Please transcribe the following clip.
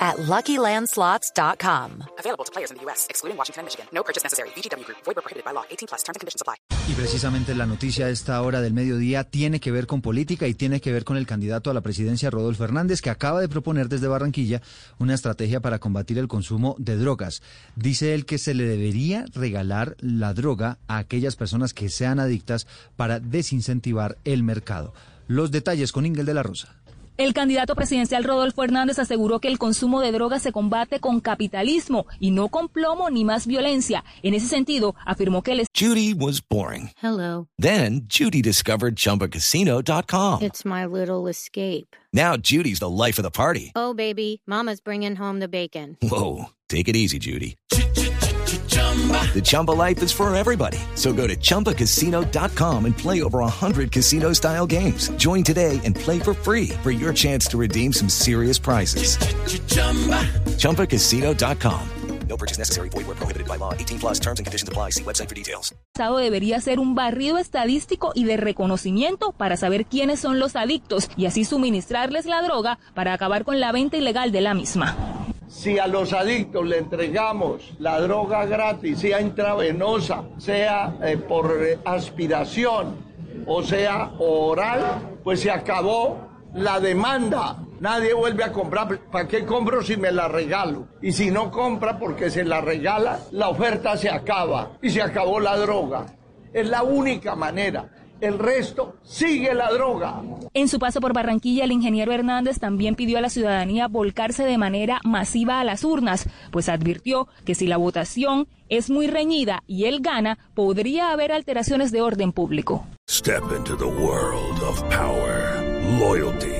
at LuckyLandSlots.com. Available to players in the U.S., excluding Washington and Michigan. No purchase necessary. VGW Group. Void prohibited by law. 18 plus. Terms and conditions apply. Y precisamente la noticia a esta hora del mediodía tiene que ver con política y tiene que ver con el candidato a la presidencia, Rodolfo Hernández, que acaba de proponer desde Barranquilla una estrategia para combatir el consumo de drogas. Dice él que se le debería regalar la droga a aquellas personas que sean adictas para desincentivar el mercado. Los detalles con Ingel de la Rosa. El candidato presidencial Rodolfo Hernández aseguró que el consumo de drogas se combate con capitalismo y no con plomo ni más violencia. En ese sentido, afirmó que el Judy was boring. Hello. Then Judy discovered chumbacasino.com. It's my little escape. Now Judy's the life of the party. Oh, baby, Mama's bringing home the bacon. Whoa, take it easy, Judy. The Chumba life is for everybody. So go to ChumbaCasino.com and play over 100 casino style games. Join today and play for free for your chance to redeem some serious prizes. ChumbaCasino.com. No purchase necessary. Void where prohibited by law. 18 plus terms and conditions apply. See website for details. Estado debería ser un barrido estadístico y de reconocimiento para saber quiénes son los adictos y así suministrarles la droga para acabar con la venta ilegal de la misma. Si a los adictos le entregamos la droga gratis, sea intravenosa, sea eh, por eh, aspiración o sea oral, pues se acabó la demanda. Nadie vuelve a comprar. ¿Para qué compro si me la regalo? Y si no compra porque se la regala, la oferta se acaba y se acabó la droga. Es la única manera. El resto sigue la droga. En su paso por Barranquilla, el ingeniero Hernández también pidió a la ciudadanía volcarse de manera masiva a las urnas, pues advirtió que si la votación es muy reñida y él gana, podría haber alteraciones de orden público. Step into the world of power, loyalty,